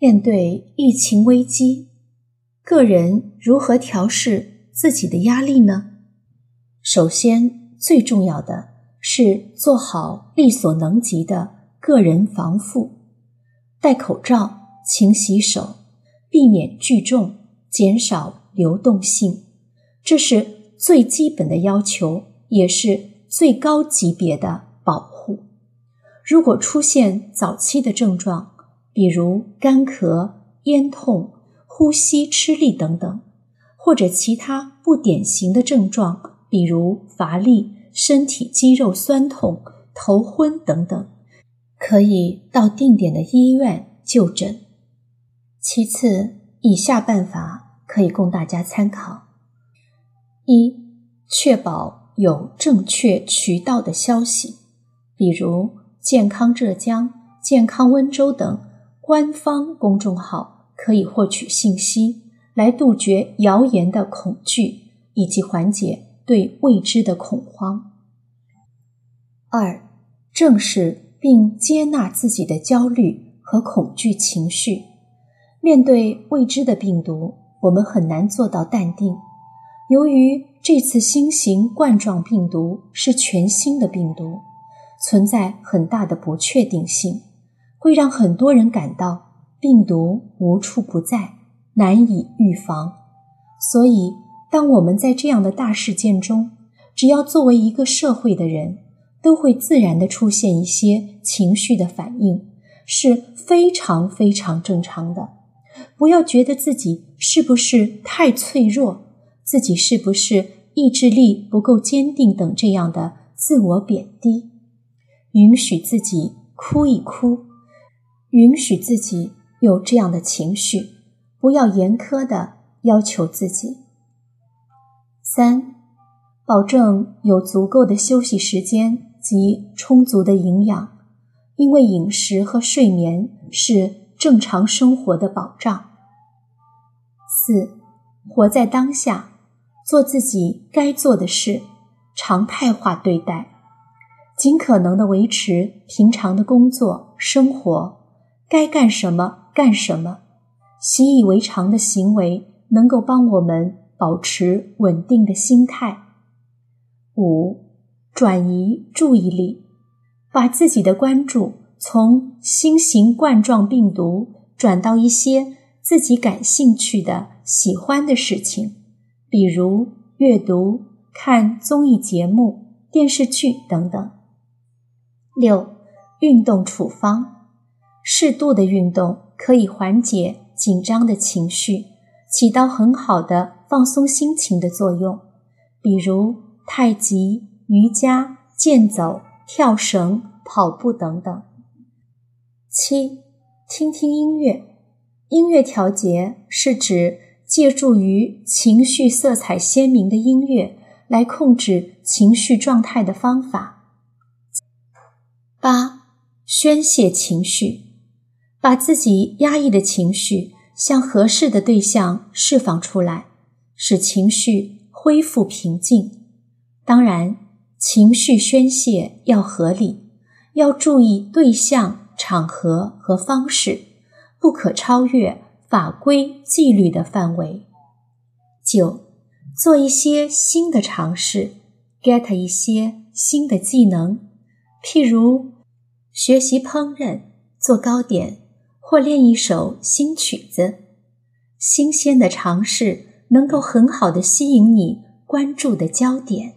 面对疫情危机，个人如何调试自己的压力呢？首先，最重要的是做好力所能及的个人防护，戴口罩、勤洗手，避免聚众，减少流动性，这是最基本的要求，也是最高级别的保护。如果出现早期的症状，比如干咳、咽痛、呼吸吃力等等，或者其他不典型的症状，比如乏力、身体肌肉酸痛、头昏等等，可以到定点的医院就诊。其次，以下办法可以供大家参考：一、确保有正确渠道的消息，比如健康浙江、健康温州等。官方公众号可以获取信息，来杜绝谣言的恐惧，以及缓解对未知的恐慌。二、正视并接纳自己的焦虑和恐惧情绪。面对未知的病毒，我们很难做到淡定。由于这次新型冠状病毒是全新的病毒，存在很大的不确定性。会让很多人感到病毒无处不在，难以预防。所以，当我们在这样的大事件中，只要作为一个社会的人，都会自然的出现一些情绪的反应，是非常非常正常的。不要觉得自己是不是太脆弱，自己是不是意志力不够坚定等这样的自我贬低，允许自己哭一哭。允许自己有这样的情绪，不要严苛的要求自己。三，保证有足够的休息时间及充足的营养，因为饮食和睡眠是正常生活的保障。四，活在当下，做自己该做的事，常态化对待，尽可能的维持平常的工作生活。该干什么干什么，习以为常的行为能够帮我们保持稳定的心态。五，转移注意力，把自己的关注从新型冠状病毒转到一些自己感兴趣的、喜欢的事情，比如阅读、看综艺节目、电视剧等等。六，运动处方。适度的运动可以缓解紧张的情绪，起到很好的放松心情的作用。比如太极、瑜伽、健走、跳绳、跑步等等。七，听听音乐。音乐调节是指借助于情绪色彩鲜明的音乐来控制情绪状态的方法。八，宣泄情绪。把自己压抑的情绪向合适的对象释放出来，使情绪恢复平静。当然，情绪宣泄要合理，要注意对象、场合和方式，不可超越法规纪律的范围。九，做一些新的尝试，get 一些新的技能，譬如学习烹饪、做糕点。或练一首新曲子，新鲜的尝试能够很好的吸引你关注的焦点。